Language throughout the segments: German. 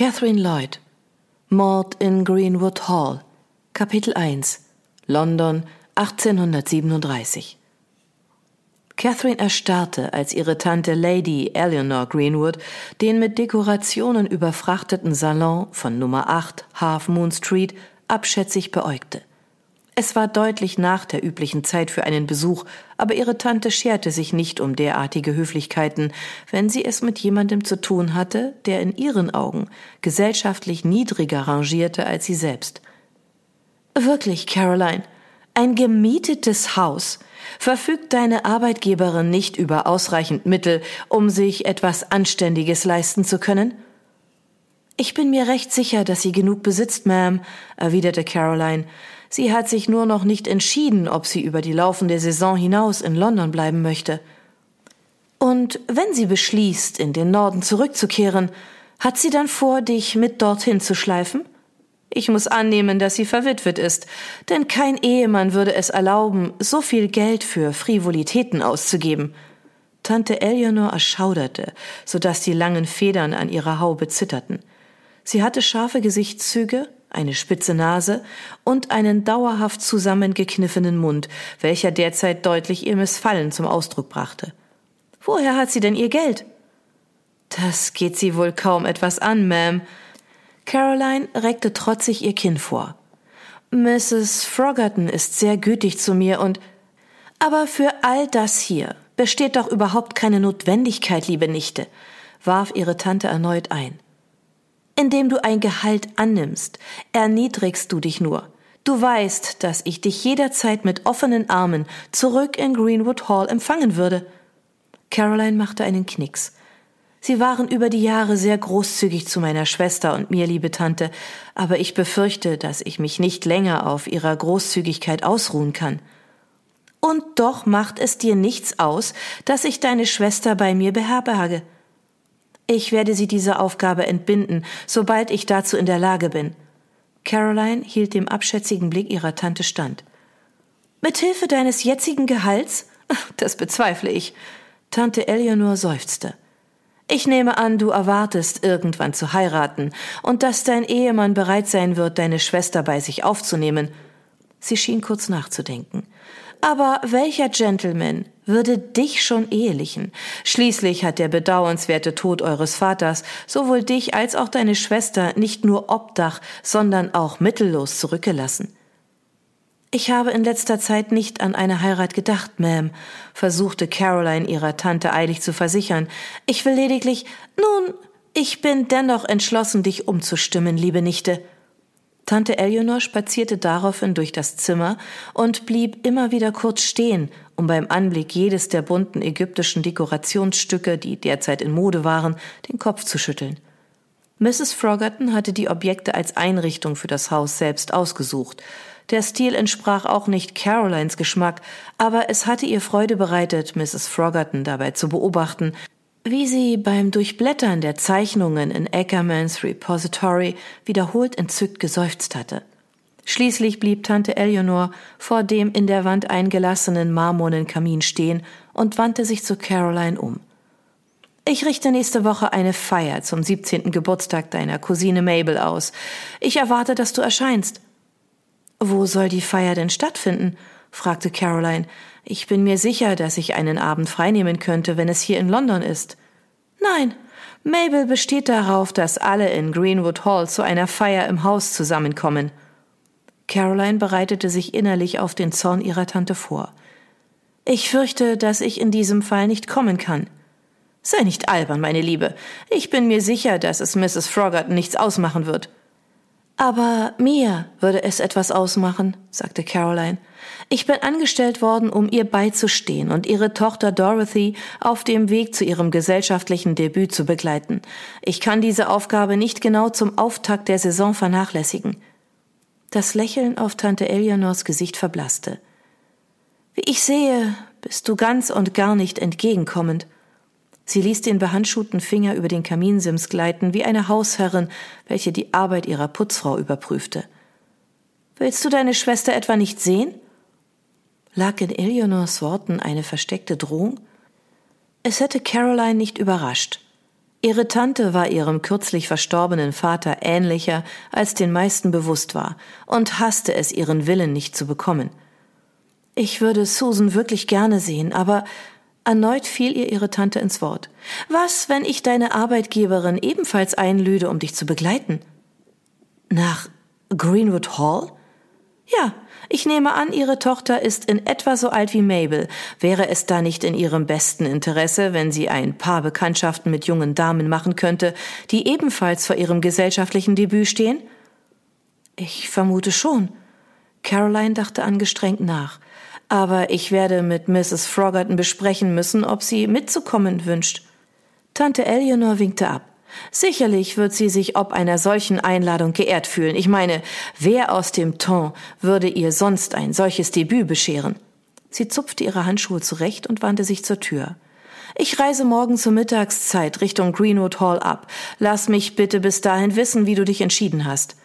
Catherine Lloyd. Mord in Greenwood Hall. Kapitel 1 London 1837 Catherine erstarrte, als ihre Tante Lady Eleanor Greenwood den mit Dekorationen überfrachteten Salon von Nummer 8 Half Moon Street abschätzig beäugte. Es war deutlich nach der üblichen Zeit für einen Besuch, aber ihre Tante scherte sich nicht um derartige Höflichkeiten, wenn sie es mit jemandem zu tun hatte, der in ihren Augen gesellschaftlich niedriger rangierte als sie selbst. Wirklich, Caroline, ein gemietetes Haus. Verfügt deine Arbeitgeberin nicht über ausreichend Mittel, um sich etwas Anständiges leisten zu können? Ich bin mir recht sicher, dass sie genug besitzt, Ma'am, erwiderte Caroline. Sie hat sich nur noch nicht entschieden, ob sie über die laufende Saison hinaus in London bleiben möchte. Und wenn sie beschließt, in den Norden zurückzukehren, hat sie dann vor, dich mit dorthin zu schleifen? Ich muss annehmen, dass sie verwitwet ist, denn kein Ehemann würde es erlauben, so viel Geld für Frivolitäten auszugeben. Tante Eleanor erschauderte, so dass die langen Federn an ihrer Haube zitterten. Sie hatte scharfe Gesichtszüge, eine spitze Nase und einen dauerhaft zusammengekniffenen Mund, welcher derzeit deutlich ihr Missfallen zum Ausdruck brachte. Woher hat sie denn ihr Geld? Das geht sie wohl kaum etwas an, Ma'am. Caroline reckte trotzig ihr Kinn vor. Mrs. Froggerton ist sehr gütig zu mir und aber für all das hier besteht doch überhaupt keine Notwendigkeit, liebe Nichte, warf ihre Tante erneut ein. Indem du ein Gehalt annimmst, erniedrigst du dich nur. Du weißt, dass ich dich jederzeit mit offenen Armen zurück in Greenwood Hall empfangen würde. Caroline machte einen Knicks. Sie waren über die Jahre sehr großzügig zu meiner Schwester und mir, liebe Tante, aber ich befürchte, dass ich mich nicht länger auf ihrer Großzügigkeit ausruhen kann. Und doch macht es dir nichts aus, dass ich deine Schwester bei mir beherberge. Ich werde Sie dieser Aufgabe entbinden, sobald ich dazu in der Lage bin. Caroline hielt dem abschätzigen Blick ihrer Tante stand. Mit Hilfe deines jetzigen Gehalts? Das bezweifle ich. Tante Eleanor seufzte. Ich nehme an, du erwartest, irgendwann zu heiraten und dass dein Ehemann bereit sein wird, deine Schwester bei sich aufzunehmen. Sie schien kurz nachzudenken. Aber welcher Gentleman würde dich schon ehelichen? Schließlich hat der bedauernswerte Tod eures Vaters sowohl dich als auch deine Schwester nicht nur Obdach, sondern auch mittellos zurückgelassen. Ich habe in letzter Zeit nicht an eine Heirat gedacht, Ma'am, versuchte Caroline ihrer Tante eilig zu versichern. Ich will lediglich, nun, ich bin dennoch entschlossen, dich umzustimmen, liebe Nichte. Tante Eleanor spazierte daraufhin durch das Zimmer und blieb immer wieder kurz stehen, um beim Anblick jedes der bunten ägyptischen Dekorationsstücke, die derzeit in Mode waren, den Kopf zu schütteln. Mrs. Froggerton hatte die Objekte als Einrichtung für das Haus selbst ausgesucht. Der Stil entsprach auch nicht Carolines Geschmack, aber es hatte ihr Freude bereitet, Mrs. Froggerton dabei zu beobachten, wie sie beim Durchblättern der Zeichnungen in Ackermans Repository wiederholt entzückt geseufzt hatte. Schließlich blieb Tante Eleanor vor dem in der Wand eingelassenen marmornen Kamin stehen und wandte sich zu Caroline um. Ich richte nächste Woche eine Feier zum 17. Geburtstag deiner Cousine Mabel aus. Ich erwarte, dass du erscheinst. Wo soll die Feier denn stattfinden? Fragte Caroline. Ich bin mir sicher, dass ich einen Abend freinehmen könnte, wenn es hier in London ist. Nein, Mabel besteht darauf, dass alle in Greenwood Hall zu einer Feier im Haus zusammenkommen. Caroline bereitete sich innerlich auf den Zorn ihrer Tante vor. Ich fürchte, dass ich in diesem Fall nicht kommen kann. Sei nicht albern, meine Liebe. Ich bin mir sicher, dass es Mrs. Froggerton nichts ausmachen wird. Aber mir würde es etwas ausmachen, sagte Caroline. Ich bin angestellt worden, um ihr beizustehen und ihre Tochter Dorothy auf dem Weg zu ihrem gesellschaftlichen Debüt zu begleiten. Ich kann diese Aufgabe nicht genau zum Auftakt der Saison vernachlässigen. Das Lächeln auf Tante Eleanors Gesicht verblasste. Wie ich sehe, bist du ganz und gar nicht entgegenkommend. Sie ließ den behandschuhten Finger über den Kaminsims gleiten, wie eine Hausherrin, welche die Arbeit ihrer Putzfrau überprüfte. Willst du deine Schwester etwa nicht sehen? Lag in Eleanors Worten eine versteckte Drohung? Es hätte Caroline nicht überrascht. Ihre Tante war ihrem kürzlich verstorbenen Vater ähnlicher, als den meisten bewusst war, und hasste es, ihren Willen nicht zu bekommen. Ich würde Susan wirklich gerne sehen, aber erneut fiel ihr ihre Tante ins Wort. Was, wenn ich deine Arbeitgeberin ebenfalls einlüde, um dich zu begleiten? Nach Greenwood Hall? Ja, ich nehme an, Ihre Tochter ist in etwa so alt wie Mabel. Wäre es da nicht in Ihrem besten Interesse, wenn sie ein paar Bekanntschaften mit jungen Damen machen könnte, die ebenfalls vor ihrem gesellschaftlichen Debüt stehen? Ich vermute schon. Caroline dachte angestrengt nach. Aber ich werde mit Mrs. Froggerton besprechen müssen, ob sie mitzukommen wünscht. Tante Eleanor winkte ab. Sicherlich wird sie sich ob einer solchen Einladung geehrt fühlen. Ich meine, wer aus dem Ton würde ihr sonst ein solches Debüt bescheren? Sie zupfte ihre Handschuhe zurecht und wandte sich zur Tür. Ich reise morgen zur Mittagszeit Richtung Greenwood Hall ab. Lass mich bitte bis dahin wissen, wie du dich entschieden hast.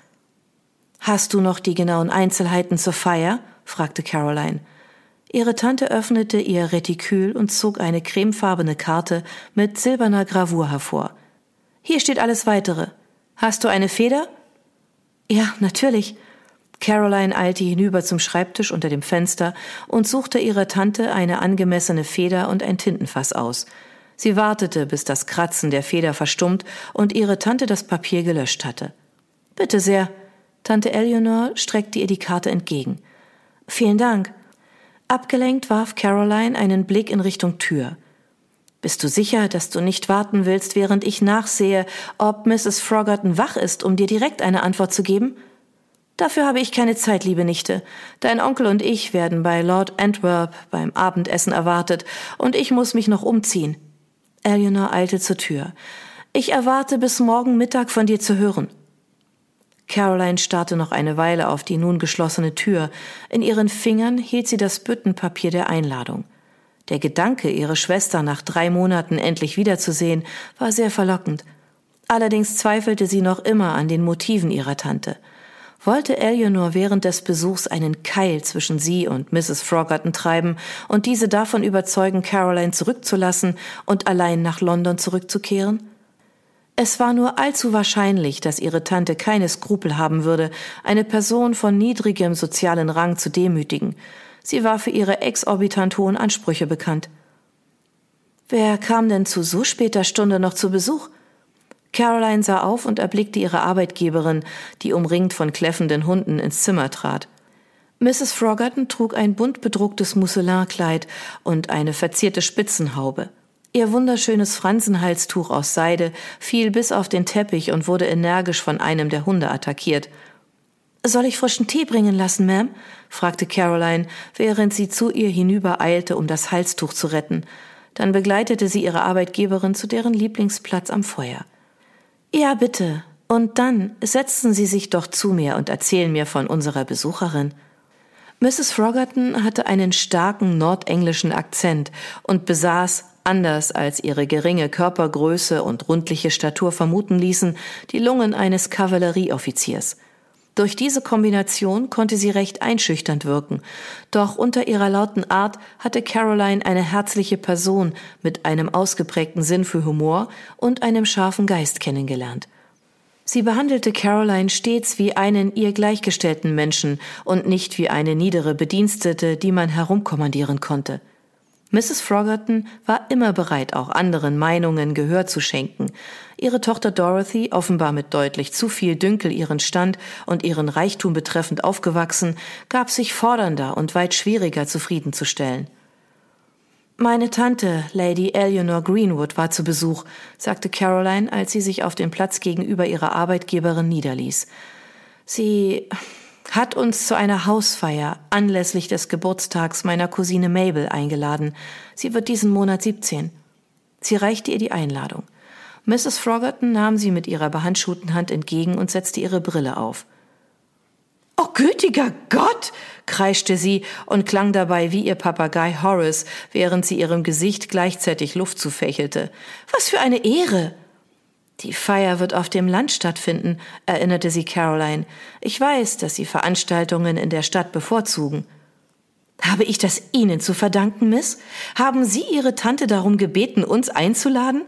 Hast du noch die genauen Einzelheiten zur Feier? fragte Caroline. Ihre Tante öffnete ihr Retikül und zog eine cremefarbene Karte mit silberner Gravur hervor. Hier steht alles weitere. Hast du eine Feder? Ja, natürlich. Caroline eilte hinüber zum Schreibtisch unter dem Fenster und suchte ihrer Tante eine angemessene Feder und ein Tintenfass aus. Sie wartete, bis das Kratzen der Feder verstummt und ihre Tante das Papier gelöscht hatte. Bitte sehr. Tante Eleanor streckte ihr die Karte entgegen. Vielen Dank. Abgelenkt warf Caroline einen Blick in Richtung Tür. Bist du sicher, dass du nicht warten willst, während ich nachsehe, ob Mrs. Froggerton wach ist, um dir direkt eine Antwort zu geben? Dafür habe ich keine Zeit, liebe Nichte. Dein Onkel und ich werden bei Lord Antwerp beim Abendessen erwartet, und ich muss mich noch umziehen. Eleanor eilte zur Tür. Ich erwarte bis morgen Mittag von dir zu hören. Caroline starrte noch eine Weile auf die nun geschlossene Tür. In ihren Fingern hielt sie das Büttenpapier der Einladung. Der Gedanke, ihre Schwester nach drei Monaten endlich wiederzusehen, war sehr verlockend. Allerdings zweifelte sie noch immer an den Motiven ihrer Tante. Wollte Eleanor während des Besuchs einen Keil zwischen sie und Mrs. Froggerton treiben und diese davon überzeugen, Caroline zurückzulassen und allein nach London zurückzukehren? Es war nur allzu wahrscheinlich, dass ihre Tante keine Skrupel haben würde, eine Person von niedrigem sozialen Rang zu demütigen, Sie war für ihre exorbitant hohen Ansprüche bekannt. Wer kam denn zu so später Stunde noch zu Besuch? Caroline sah auf und erblickte ihre Arbeitgeberin, die umringt von kläffenden Hunden ins Zimmer trat. Mrs. Froggerton trug ein bunt bedrucktes Musselinkleid und eine verzierte Spitzenhaube. Ihr wunderschönes Fransenhalstuch aus Seide fiel bis auf den Teppich und wurde energisch von einem der Hunde attackiert – soll ich frischen Tee bringen lassen, Ma'am? fragte Caroline, während sie zu ihr hinübereilte, um das Halstuch zu retten. Dann begleitete sie ihre Arbeitgeberin zu deren Lieblingsplatz am Feuer. Ja, bitte. Und dann setzen Sie sich doch zu mir und erzählen mir von unserer Besucherin. Mrs. Froggerton hatte einen starken nordenglischen Akzent und besaß, anders als ihre geringe Körpergröße und rundliche Statur vermuten ließen, die Lungen eines Kavallerieoffiziers. Durch diese Kombination konnte sie recht einschüchternd wirken, doch unter ihrer lauten Art hatte Caroline eine herzliche Person mit einem ausgeprägten Sinn für Humor und einem scharfen Geist kennengelernt. Sie behandelte Caroline stets wie einen ihr gleichgestellten Menschen und nicht wie eine niedere Bedienstete, die man herumkommandieren konnte. Mrs. Froggerton war immer bereit, auch anderen Meinungen Gehör zu schenken. Ihre Tochter Dorothy, offenbar mit deutlich zu viel Dünkel ihren Stand und ihren Reichtum betreffend aufgewachsen, gab sich fordernder und weit schwieriger zufriedenzustellen. Meine Tante, Lady Eleanor Greenwood, war zu Besuch, sagte Caroline, als sie sich auf den Platz gegenüber ihrer Arbeitgeberin niederließ. Sie hat uns zu einer Hausfeier anlässlich des Geburtstags meiner Cousine Mabel eingeladen. Sie wird diesen Monat 17. Sie reichte ihr die Einladung. Mrs. Froggerton nahm sie mit ihrer behandschuhten Hand entgegen und setzte ihre Brille auf. Oh, gütiger Gott! kreischte sie und klang dabei wie ihr Papagei Horace, während sie ihrem Gesicht gleichzeitig Luft zufächelte. Was für eine Ehre! Die Feier wird auf dem Land stattfinden, erinnerte sie Caroline. Ich weiß, dass Sie Veranstaltungen in der Stadt bevorzugen. Habe ich das Ihnen zu verdanken, Miss? Haben Sie Ihre Tante darum gebeten, uns einzuladen?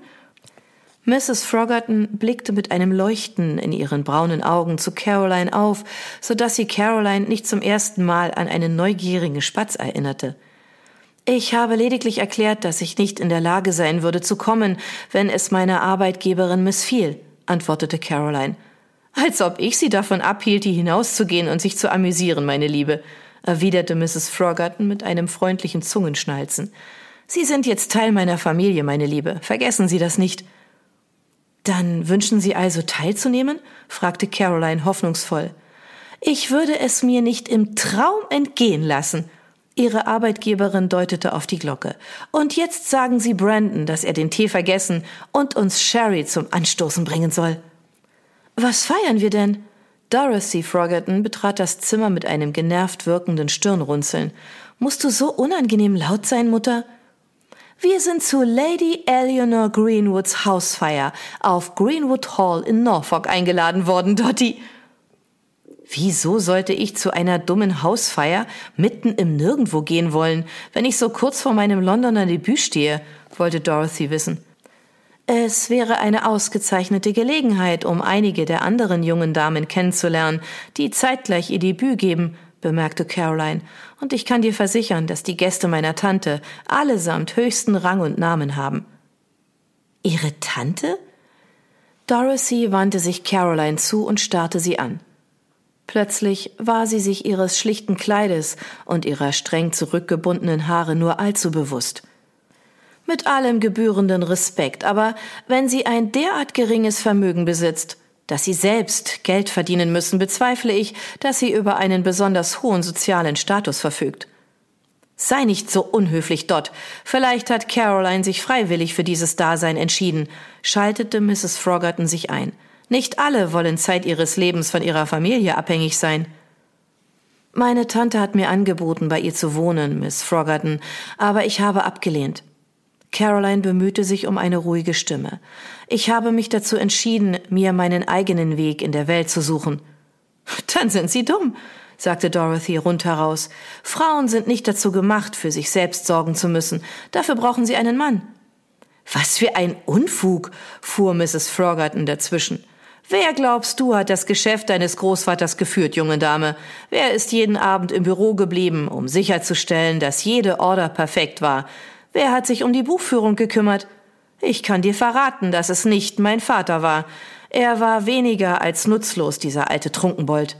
Mrs. Froggerton blickte mit einem Leuchten in ihren braunen Augen zu Caroline auf, so dass sie Caroline nicht zum ersten Mal an einen neugierigen Spatz erinnerte. Ich habe lediglich erklärt, dass ich nicht in der Lage sein würde zu kommen, wenn es meiner Arbeitgeberin missfiel, antwortete Caroline. Als ob ich sie davon abhielt, hier hinauszugehen und sich zu amüsieren, meine Liebe, erwiderte Mrs. Froggerton mit einem freundlichen Zungenschnalzen. Sie sind jetzt Teil meiner Familie, meine Liebe. Vergessen Sie das nicht. Dann wünschen Sie also teilzunehmen? fragte Caroline hoffnungsvoll. Ich würde es mir nicht im Traum entgehen lassen. Ihre Arbeitgeberin deutete auf die Glocke. Und jetzt sagen Sie Brandon, dass er den Tee vergessen und uns Sherry zum Anstoßen bringen soll. Was feiern wir denn? Dorothy Froggerton betrat das Zimmer mit einem genervt wirkenden Stirnrunzeln. Musst du so unangenehm laut sein, Mutter? Wir sind zu Lady Eleanor Greenwoods Hausfeier auf Greenwood Hall in Norfolk eingeladen worden, Dottie. Wieso sollte ich zu einer dummen Hausfeier mitten im Nirgendwo gehen wollen, wenn ich so kurz vor meinem Londoner Debüt stehe? wollte Dorothy wissen. Es wäre eine ausgezeichnete Gelegenheit, um einige der anderen jungen Damen kennenzulernen, die zeitgleich ihr Debüt geben, bemerkte Caroline, und ich kann dir versichern, dass die Gäste meiner Tante allesamt höchsten Rang und Namen haben. Ihre Tante? Dorothy wandte sich Caroline zu und starrte sie an. Plötzlich war sie sich ihres schlichten Kleides und ihrer streng zurückgebundenen Haare nur allzu bewusst. Mit allem gebührenden Respekt, aber wenn sie ein derart geringes Vermögen besitzt, dass sie selbst Geld verdienen müssen, bezweifle ich, dass sie über einen besonders hohen sozialen Status verfügt. Sei nicht so unhöflich, Dot. Vielleicht hat Caroline sich freiwillig für dieses Dasein entschieden, schaltete Mrs. Froggerton sich ein. Nicht alle wollen Zeit ihres Lebens von ihrer Familie abhängig sein. Meine Tante hat mir angeboten, bei ihr zu wohnen, Miss Froggerton, aber ich habe abgelehnt. Caroline bemühte sich um eine ruhige Stimme. Ich habe mich dazu entschieden, mir meinen eigenen Weg in der Welt zu suchen. Dann sind Sie dumm, sagte Dorothy rundheraus. Frauen sind nicht dazu gemacht, für sich selbst sorgen zu müssen. Dafür brauchen sie einen Mann. Was für ein Unfug, fuhr Mrs. Froggerton dazwischen. Wer glaubst du hat das Geschäft deines Großvaters geführt, junge Dame? Wer ist jeden Abend im Büro geblieben, um sicherzustellen, dass jede Order perfekt war? Wer hat sich um die Buchführung gekümmert? Ich kann dir verraten, dass es nicht mein Vater war. Er war weniger als nutzlos, dieser alte Trunkenbold.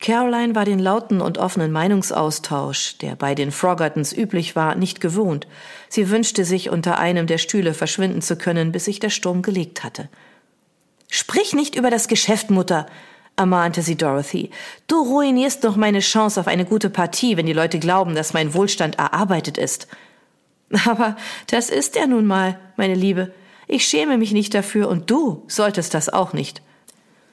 Caroline war den lauten und offenen Meinungsaustausch, der bei den Froggertons üblich war, nicht gewohnt. Sie wünschte sich, unter einem der Stühle verschwinden zu können, bis sich der Sturm gelegt hatte. Sprich nicht über das Geschäft, Mutter, ermahnte sie Dorothy. Du ruinierst doch meine Chance auf eine gute Partie, wenn die Leute glauben, dass mein Wohlstand erarbeitet ist. Aber das ist er nun mal, meine Liebe. Ich schäme mich nicht dafür und du solltest das auch nicht.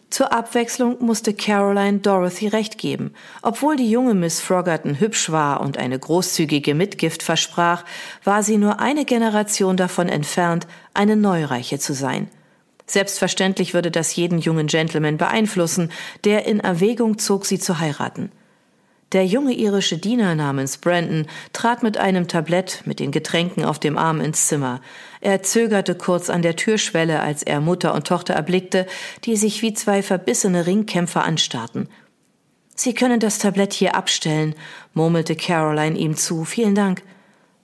Zur Abwechslung musste Caroline Dorothy recht geben. Obwohl die junge Miss Froggerton hübsch war und eine großzügige Mitgift versprach, war sie nur eine Generation davon entfernt, eine Neureiche zu sein. Selbstverständlich würde das jeden jungen Gentleman beeinflussen, der in Erwägung zog, sie zu heiraten. Der junge irische Diener namens Brandon trat mit einem Tablett mit den Getränken auf dem Arm ins Zimmer. Er zögerte kurz an der Türschwelle, als er Mutter und Tochter erblickte, die sich wie zwei verbissene Ringkämpfer anstarrten. Sie können das Tablett hier abstellen, murmelte Caroline ihm zu. Vielen Dank.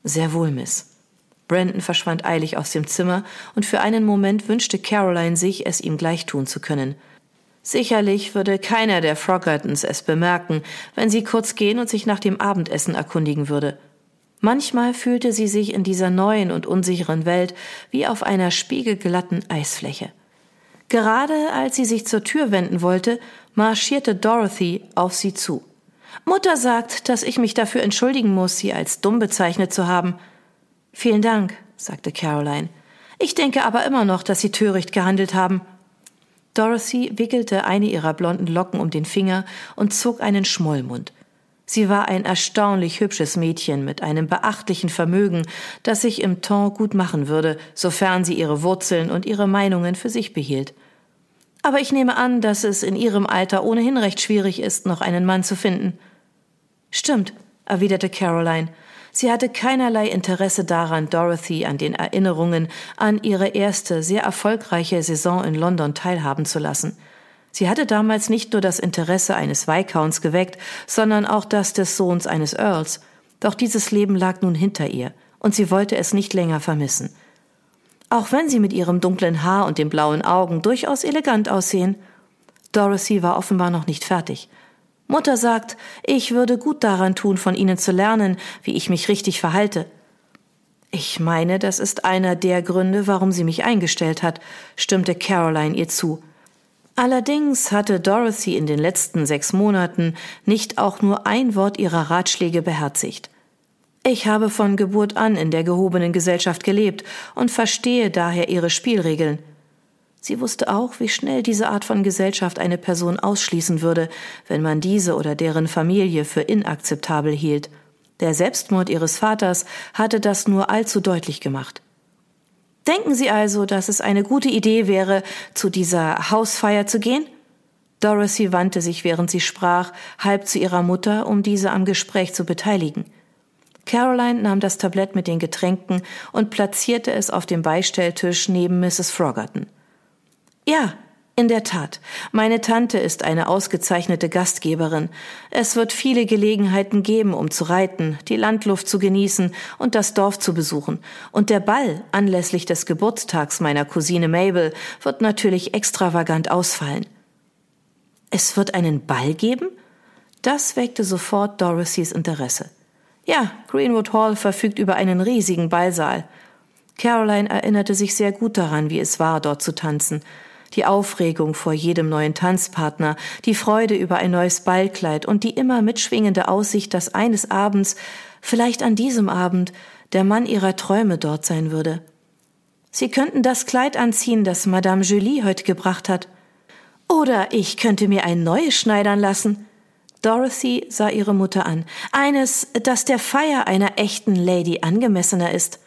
Sehr wohl, Miss. Brandon verschwand eilig aus dem Zimmer, und für einen Moment wünschte Caroline sich, es ihm gleich tun zu können. Sicherlich würde keiner der Froggertons es bemerken, wenn sie kurz gehen und sich nach dem Abendessen erkundigen würde. Manchmal fühlte sie sich in dieser neuen und unsicheren Welt wie auf einer spiegelglatten Eisfläche. Gerade als sie sich zur Tür wenden wollte, marschierte Dorothy auf sie zu. Mutter sagt, dass ich mich dafür entschuldigen muss, sie als dumm bezeichnet zu haben. Vielen Dank, sagte Caroline. Ich denke aber immer noch, dass Sie töricht gehandelt haben. Dorothy wickelte eine ihrer blonden Locken um den Finger und zog einen Schmollmund. Sie war ein erstaunlich hübsches Mädchen mit einem beachtlichen Vermögen, das sich im Ton gut machen würde, sofern sie ihre Wurzeln und ihre Meinungen für sich behielt. Aber ich nehme an, dass es in ihrem Alter ohnehin recht schwierig ist, noch einen Mann zu finden. Stimmt, erwiderte Caroline. Sie hatte keinerlei Interesse daran, Dorothy an den Erinnerungen an ihre erste, sehr erfolgreiche Saison in London teilhaben zu lassen. Sie hatte damals nicht nur das Interesse eines Viscounts geweckt, sondern auch das des Sohns eines Earls. Doch dieses Leben lag nun hinter ihr, und sie wollte es nicht länger vermissen. Auch wenn sie mit ihrem dunklen Haar und den blauen Augen durchaus elegant aussehen. Dorothy war offenbar noch nicht fertig. Mutter sagt, ich würde gut daran tun, von Ihnen zu lernen, wie ich mich richtig verhalte. Ich meine, das ist einer der Gründe, warum sie mich eingestellt hat, stimmte Caroline ihr zu. Allerdings hatte Dorothy in den letzten sechs Monaten nicht auch nur ein Wort ihrer Ratschläge beherzigt. Ich habe von Geburt an in der gehobenen Gesellschaft gelebt und verstehe daher ihre Spielregeln. Sie wusste auch, wie schnell diese Art von Gesellschaft eine Person ausschließen würde, wenn man diese oder deren Familie für inakzeptabel hielt. Der Selbstmord ihres Vaters hatte das nur allzu deutlich gemacht. Denken Sie also, dass es eine gute Idee wäre, zu dieser Hausfeier zu gehen? Dorothy wandte sich, während sie sprach, halb zu ihrer Mutter, um diese am Gespräch zu beteiligen. Caroline nahm das Tablett mit den Getränken und platzierte es auf dem Beistelltisch neben Mrs. Frogerton. Ja, in der Tat. Meine Tante ist eine ausgezeichnete Gastgeberin. Es wird viele Gelegenheiten geben, um zu reiten, die Landluft zu genießen und das Dorf zu besuchen. Und der Ball anlässlich des Geburtstags meiner Cousine Mabel wird natürlich extravagant ausfallen. Es wird einen Ball geben? Das weckte sofort Dorothys Interesse. Ja, Greenwood Hall verfügt über einen riesigen Ballsaal. Caroline erinnerte sich sehr gut daran, wie es war, dort zu tanzen die Aufregung vor jedem neuen Tanzpartner, die Freude über ein neues Ballkleid und die immer mitschwingende Aussicht, dass eines Abends, vielleicht an diesem Abend, der Mann ihrer Träume dort sein würde. Sie könnten das Kleid anziehen, das Madame Julie heute gebracht hat. Oder ich könnte mir ein neues schneidern lassen. Dorothy sah ihre Mutter an. Eines, das der Feier einer echten Lady angemessener ist.